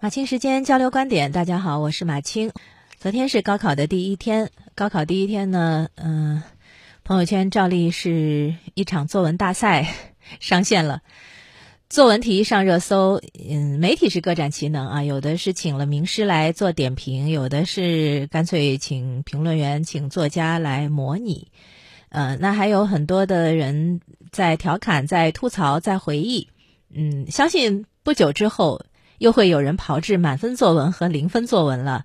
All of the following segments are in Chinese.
马青时间交流观点，大家好，我是马青。昨天是高考的第一天，高考第一天呢，嗯，朋友圈照例是一场作文大赛 上线了，作文题上热搜，嗯，媒体是各展其能啊，有的是请了名师来做点评，有的是干脆请评论员、请作家来模拟，呃，那还有很多的人在调侃、在吐槽、在回忆，嗯，相信不久之后。又会有人炮制满分作文和零分作文了，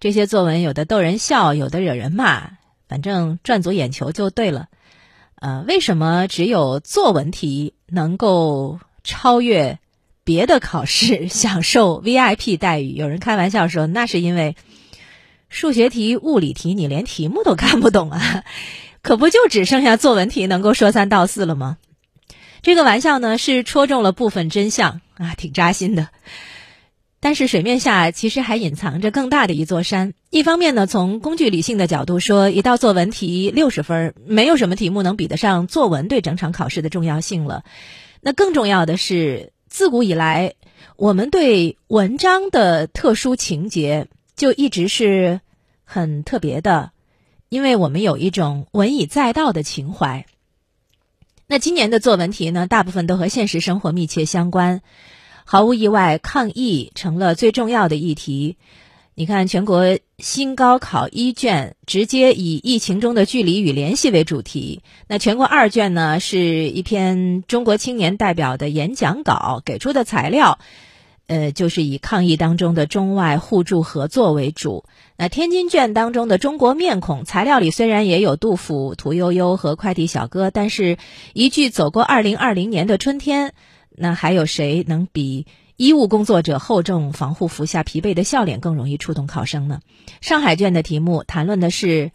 这些作文有的逗人笑，有的惹人骂，反正赚足眼球就对了。呃，为什么只有作文题能够超越别的考试，享受 VIP 待遇？有人开玩笑说，那是因为数学题、物理题你连题目都看不懂啊，可不就只剩下作文题能够说三道四了吗？这个玩笑呢，是戳中了部分真相啊，挺扎心的。但是水面下其实还隐藏着更大的一座山。一方面呢，从工具理性的角度说，一道作文题六十分，没有什么题目能比得上作文对整场考试的重要性了。那更重要的是，自古以来，我们对文章的特殊情节就一直是很特别的，因为我们有一种文以载道的情怀。那今年的作文题呢，大部分都和现实生活密切相关。毫无意外，抗疫成了最重要的议题。你看，全国新高考一卷直接以疫情中的距离与联系为主题，那全国二卷呢，是一篇中国青年代表的演讲稿，给出的材料，呃，就是以抗疫当中的中外互助合作为主。那天津卷当中的中国面孔材料里虽然也有杜甫、屠呦呦和快递小哥，但是一句“走过二零二零年的春天”。那还有谁能比医务工作者厚重防护服下疲惫的笑脸更容易触动考生呢？上海卷的题目谈论的是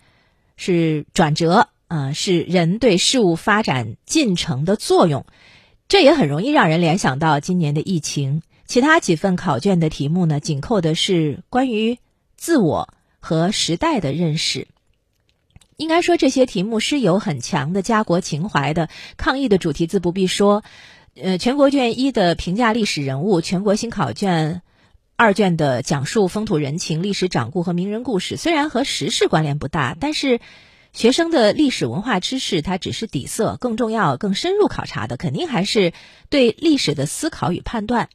是转折啊，是人对事物发展进程的作用，这也很容易让人联想到今年的疫情。其他几份考卷的题目呢，紧扣的是关于自我和时代的认识。应该说，这些题目是有很强的家国情怀的。抗疫的主题自不必说。呃，全国卷一的评价历史人物，全国新考卷二卷的讲述风土人情、历史掌故和名人故事，虽然和时事关联不大，但是学生的历史文化知识它只是底色，更重要、更深入考察的肯定还是对历史的思考与判断。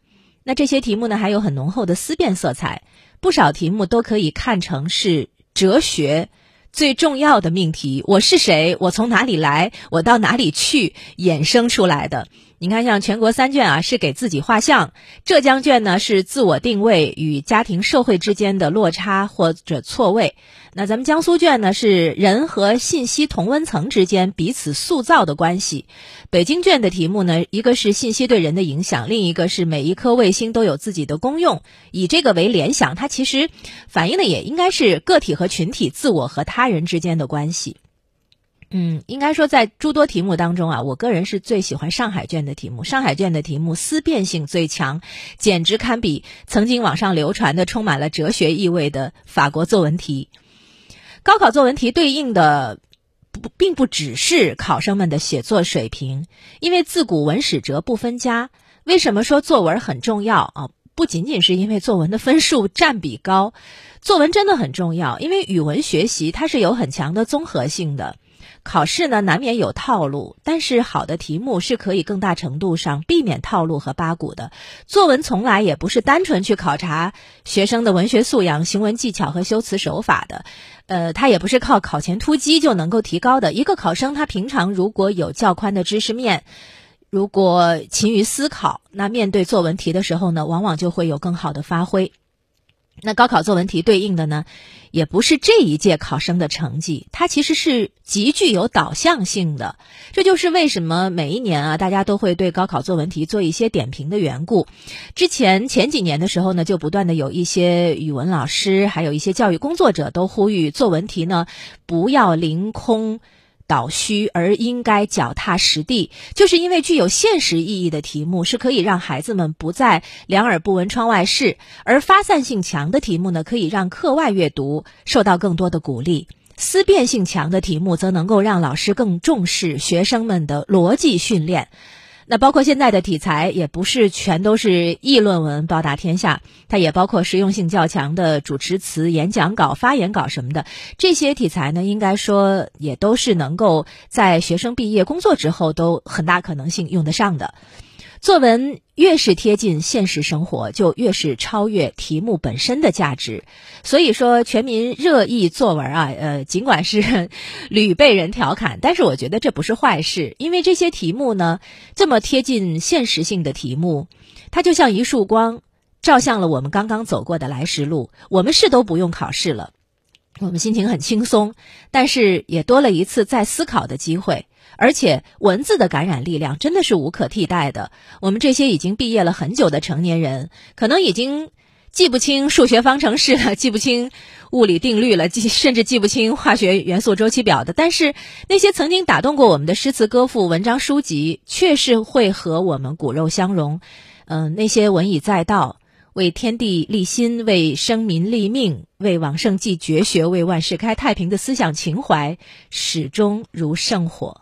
那这些题目呢，还有很浓厚的思辨色彩，不少题目都可以看成是哲学最重要的命题：我是谁？我从哪里来？我到哪里去？衍生出来的。你看，像全国三卷啊，是给自己画像；浙江卷呢，是自我定位与家庭社会之间的落差或者错位。那咱们江苏卷呢，是人和信息同温层之间彼此塑造的关系。北京卷的题目呢，一个是信息对人的影响，另一个是每一颗卫星都有自己的功用。以这个为联想，它其实反映的也应该是个体和群体、自我和他人之间的关系。嗯，应该说在诸多题目当中啊，我个人是最喜欢上海卷的题目。上海卷的题目思辨性最强，简直堪比曾经网上流传的充满了哲学意味的法国作文题。高考作文题对应的不并不只是考生们的写作水平，因为自古文史哲不分家。为什么说作文很重要啊？不仅仅是因为作文的分数占比高，作文真的很重要，因为语文学习它是有很强的综合性的。考试呢，难免有套路，但是好的题目是可以更大程度上避免套路和八股的。作文从来也不是单纯去考察学生的文学素养、行文技巧和修辞手法的，呃，它也不是靠考前突击就能够提高的。一个考生他平常如果有较宽的知识面，如果勤于思考，那面对作文题的时候呢，往往就会有更好的发挥。那高考作文题对应的呢，也不是这一届考生的成绩，它其实是极具有导向性的。这就是为什么每一年啊，大家都会对高考作文题做一些点评的缘故。之前前几年的时候呢，就不断的有一些语文老师，还有一些教育工作者都呼吁作文题呢，不要凌空。倒虚而应该脚踏实地，就是因为具有现实意义的题目是可以让孩子们不再两耳不闻窗外事，而发散性强的题目呢，可以让课外阅读受到更多的鼓励；思辨性强的题目则能够让老师更重视学生们的逻辑训练。那包括现在的题材，也不是全都是议论文报答天下，它也包括实用性较强的主持词、演讲稿、发言稿什么的。这些题材呢，应该说也都是能够在学生毕业工作之后都很大可能性用得上的。作文越是贴近现实生活，就越是超越题目本身的价值。所以说，全民热议作文啊，呃，尽管是 屡被人调侃，但是我觉得这不是坏事，因为这些题目呢，这么贴近现实性的题目，它就像一束光，照向了我们刚刚走过的来时路。我们是都不用考试了，我们心情很轻松，但是也多了一次再思考的机会。而且文字的感染力量真的是无可替代的。我们这些已经毕业了很久的成年人，可能已经记不清数学方程式了，记不清物理定律了，记甚至记不清化学元素周期表的。但是那些曾经打动过我们的诗词歌赋、文章书籍，却是会和我们骨肉相融。嗯，那些文以载道、为天地立心、为生民立命、为往圣继绝学、为万世开太平的思想情怀，始终如圣火。